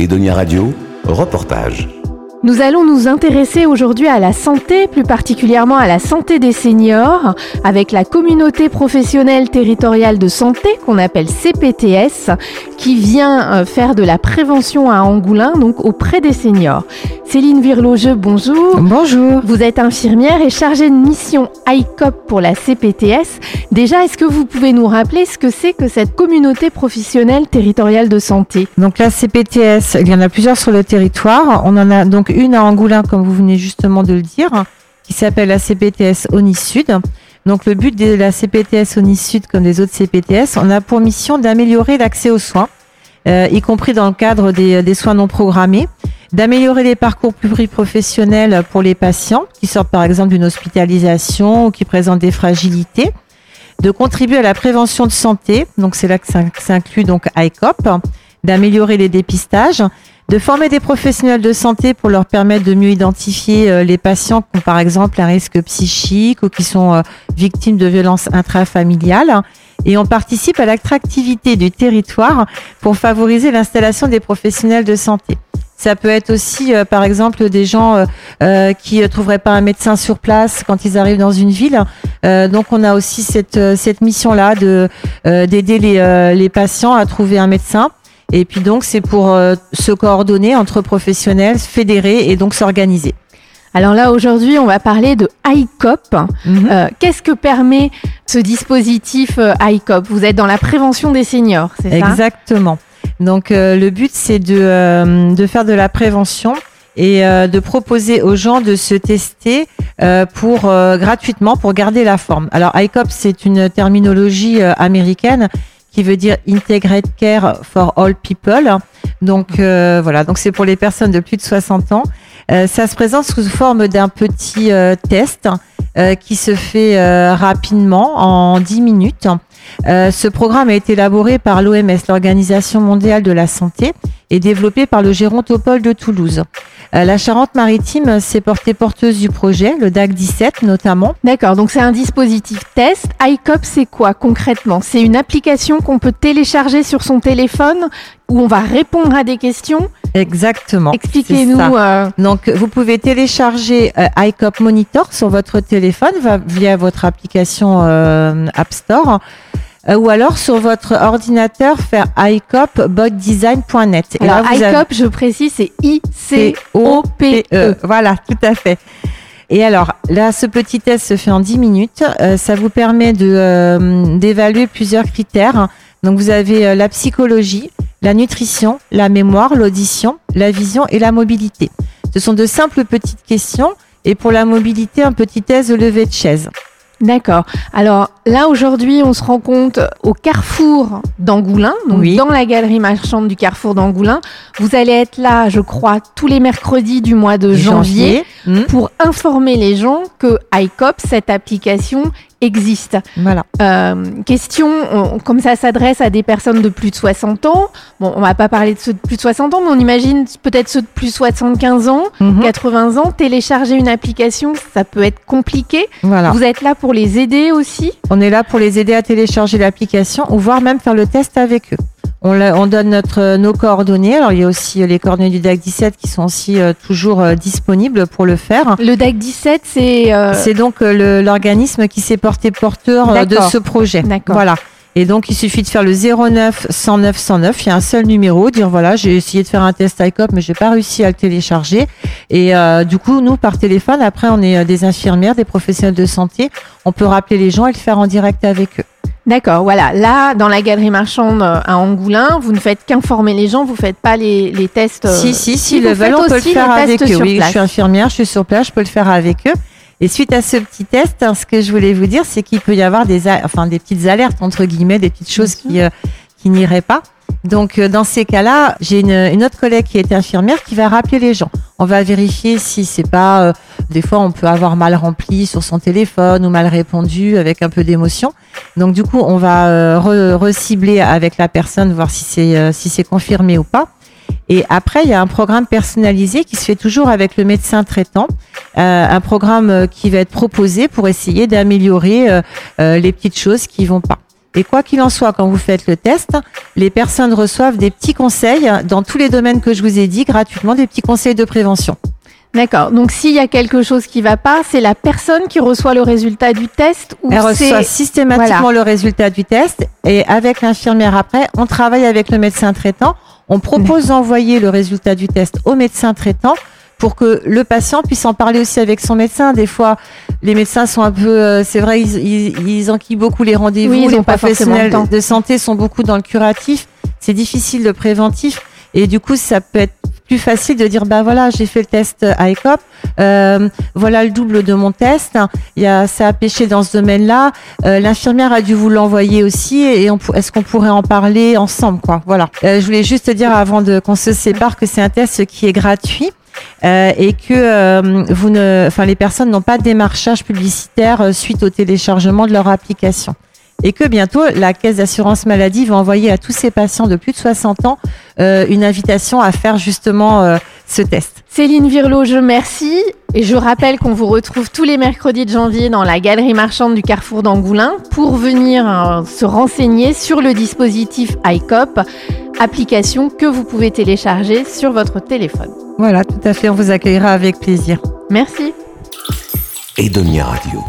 Edonia Radio, reportage. Nous allons nous intéresser aujourd'hui à la santé, plus particulièrement à la santé des seniors, avec la communauté professionnelle territoriale de santé qu'on appelle CPTS, qui vient euh, faire de la prévention à Angoulin, donc auprès des seniors. Céline Virlogeux, bonjour. Bonjour. Vous êtes infirmière et chargée de mission ICOP pour la CPTS. Déjà, est-ce que vous pouvez nous rappeler ce que c'est que cette communauté professionnelle territoriale de santé? Donc la CPTS, il y en a plusieurs sur le territoire. On en a donc une à Angoulin, comme vous venez justement de le dire, qui s'appelle la CPTS ONI Sud. Donc le but de la CPTS ONI Sud, comme des autres CPTS, on a pour mission d'améliorer l'accès aux soins, euh, y compris dans le cadre des, des soins non programmés, d'améliorer les parcours pluriprofessionnels pour les patients qui sortent par exemple d'une hospitalisation ou qui présentent des fragilités, de contribuer à la prévention de santé, donc c'est là que ça inclut donc ICOP, d'améliorer les dépistages, de former des professionnels de santé pour leur permettre de mieux identifier euh, les patients qui ont par exemple un risque psychique ou qui sont euh, victimes de violences intrafamiliales. Et on participe à l'attractivité du territoire pour favoriser l'installation des professionnels de santé. Ça peut être aussi, euh, par exemple, des gens euh, qui ne trouveraient pas un médecin sur place quand ils arrivent dans une ville. Euh, donc, on a aussi cette, cette mission-là de d'aider les, les patients à trouver un médecin. Et puis donc, c'est pour se coordonner entre professionnels, fédérer et donc s'organiser. Alors là, aujourd'hui, on va parler de ICOP. Mhm. Qu'est-ce que permet ce dispositif ICOP Vous êtes dans la prévention des seniors, c'est ça? Exactement. Donc euh, le but c'est de, euh, de faire de la prévention et euh, de proposer aux gens de se tester pour gratuitement pour garder la forme. Alors ICOP c'est une terminologie américaine qui veut dire Integrated Care for All People. Donc voilà, donc c'est pour les personnes de plus de 60 ans. ça se présente sous forme d'un petit test qui se fait rapidement en 10 minutes. Euh, ce programme a été élaboré par l'OMS, l'Organisation mondiale de la santé, et développé par le Gérontopole de Toulouse. Euh, la Charente-Maritime s'est portée porteuse du projet, le DAC 17 notamment. D'accord, donc c'est un dispositif test. ICOP, c'est quoi concrètement? C'est une application qu'on peut télécharger sur son téléphone où on va répondre à des questions? Exactement. Expliquez-nous. Euh... Donc, vous pouvez télécharger euh, ICOP Monitor sur votre téléphone via votre application App Store. Euh, ou alors sur votre ordinateur faire icopbotdesign.net. Alors ICOP, je précise, c'est I-C-O-P-E. E. Voilà, tout à fait. Et alors là, ce petit test se fait en 10 minutes. Euh, ça vous permet de euh, d'évaluer plusieurs critères. Donc vous avez euh, la psychologie, la nutrition, la mémoire, l'audition, la vision et la mobilité. Ce sont de simples petites questions. Et pour la mobilité, un petit test de levée de chaise. D'accord. Alors là aujourd'hui, on se rend compte au carrefour d'Angoulin, donc Oui. dans la galerie marchande du carrefour d'Angoulin. Vous allez être là, je crois, tous les mercredis du mois de janvier, Hmm. pour informer les gens que ICOP, cette application, existe. Voilà. Euh, question, on- comme ça s'adresse à des personnes de plus de 60 ans. Bon, on va pas parler de ceux de plus de 60 ans, mais on imagine peut-être ceux de plus de 75 ans, Mhm. 80 ans. Télécharger une application, ça peut être compliqué. Voilà. Vous êtes là pour les aider aussi? On est là pour les aider à télécharger l'application ou voire même faire le test avec eux. On, la- on donne notre, nos coordonnées. Alors, il y a aussi euh, les coordonnées du DAC 17 qui sont aussi euh, toujours euh, disponibles pour le faire. Le DAC 17, c'est... euh, C'est donc euh, l'organisme qui s'est porté porteur euh, de ce projet. D'accord. Voilà. Et donc, il suffit de faire le 09 109 109. Il y a un seul numéro. Dire voilà, j'ai essayé de faire un test ICOP, mais j'ai pas réussi à le télécharger. Et euh, du coup, nous, par téléphone, après, on est euh, des infirmières, des professionnels de santé. On peut rappeler les gens et le faire en direct avec eux. D'accord, voilà. Là, dans la galerie marchande euh, à Angoulin, vous ne faites qu'informer les gens, vous faites pas les, les tests. euh, Si, si, si, vous le veulent, on peut le faire avec eux. Oui, je suis infirmière, je suis sur place, je peux le faire avec eux. Et suite à ce petit test, hein, ce que je voulais vous dire, c'est qu'il peut y avoir des, enfin, des petites alertes, entre guillemets, des petites choses qui, euh, qui n'iraient pas. Donc, euh, dans ces cas-là, j'ai une, une autre collègue qui est infirmière qui va rappeler les gens. On va vérifier si c'est pas, euh, des fois, on peut avoir mal rempli sur son téléphone ou mal répondu avec un peu d'émotion. Donc, du coup, on va euh, re- recibler avec la personne, voir si c'est, euh, si c'est confirmé ou pas. Et après, il y a un programme personnalisé qui se fait toujours avec le médecin traitant, euh, un programme euh, qui va être proposé pour essayer d'améliorer euh, les petites choses qui vont pas. Et quoi qu'il en soit, quand vous faites le test, les personnes reçoivent des petits conseils dans tous les domaines que je vous ai dit gratuitement, des petits conseils de prévention. D'accord. Donc s'il y a quelque chose qui va pas, c'est la personne qui reçoit le résultat du test ou Elle reçoit systématiquement le résultat du test et avec l'infirmière après, on travaille avec le médecin traitant. On propose d'envoyer le résultat du test au médecin traitant pour que le patient puisse en parler aussi avec son médecin. Des fois, les médecins sont un peu, euh, c'est vrai, ils, ils, ils, enquillent beaucoup les rendez-vous. les professionnels de santé sont beaucoup dans le curatif. C'est difficile le préventif. Et du coup, ça peut être plus facile de dire bah voilà j'ai fait le test à ECOP euh, voilà le double de mon test. Il y a ça a pêché dans ce domaine là euh, l'infirmière a dû vous l'envoyer aussi et est-ce qu'on pourrait en parler ensemble quoi? Voilà. Euh, je voulais juste dire avant de qu'on se sépare que c'est un test qui est gratuit euh, et que euh, vous ne, enfin les personnes n'ont pas de démarchage publicitaire euh, suite au téléchargement de leur application. Et que bientôt, la caisse d'assurance maladie va envoyer à tous ces patients de plus de 60 ans une invitation à faire justement ce test. Céline Virlo, je remercie. Et je rappelle qu'on vous retrouve tous les mercredis de janvier dans la galerie marchande du Carrefour d'Angoulin pour venir se renseigner sur le dispositif ICOP, application que vous pouvez télécharger sur votre téléphone. Voilà, tout à fait, on vous accueillera avec plaisir. Merci. Edonia Radio.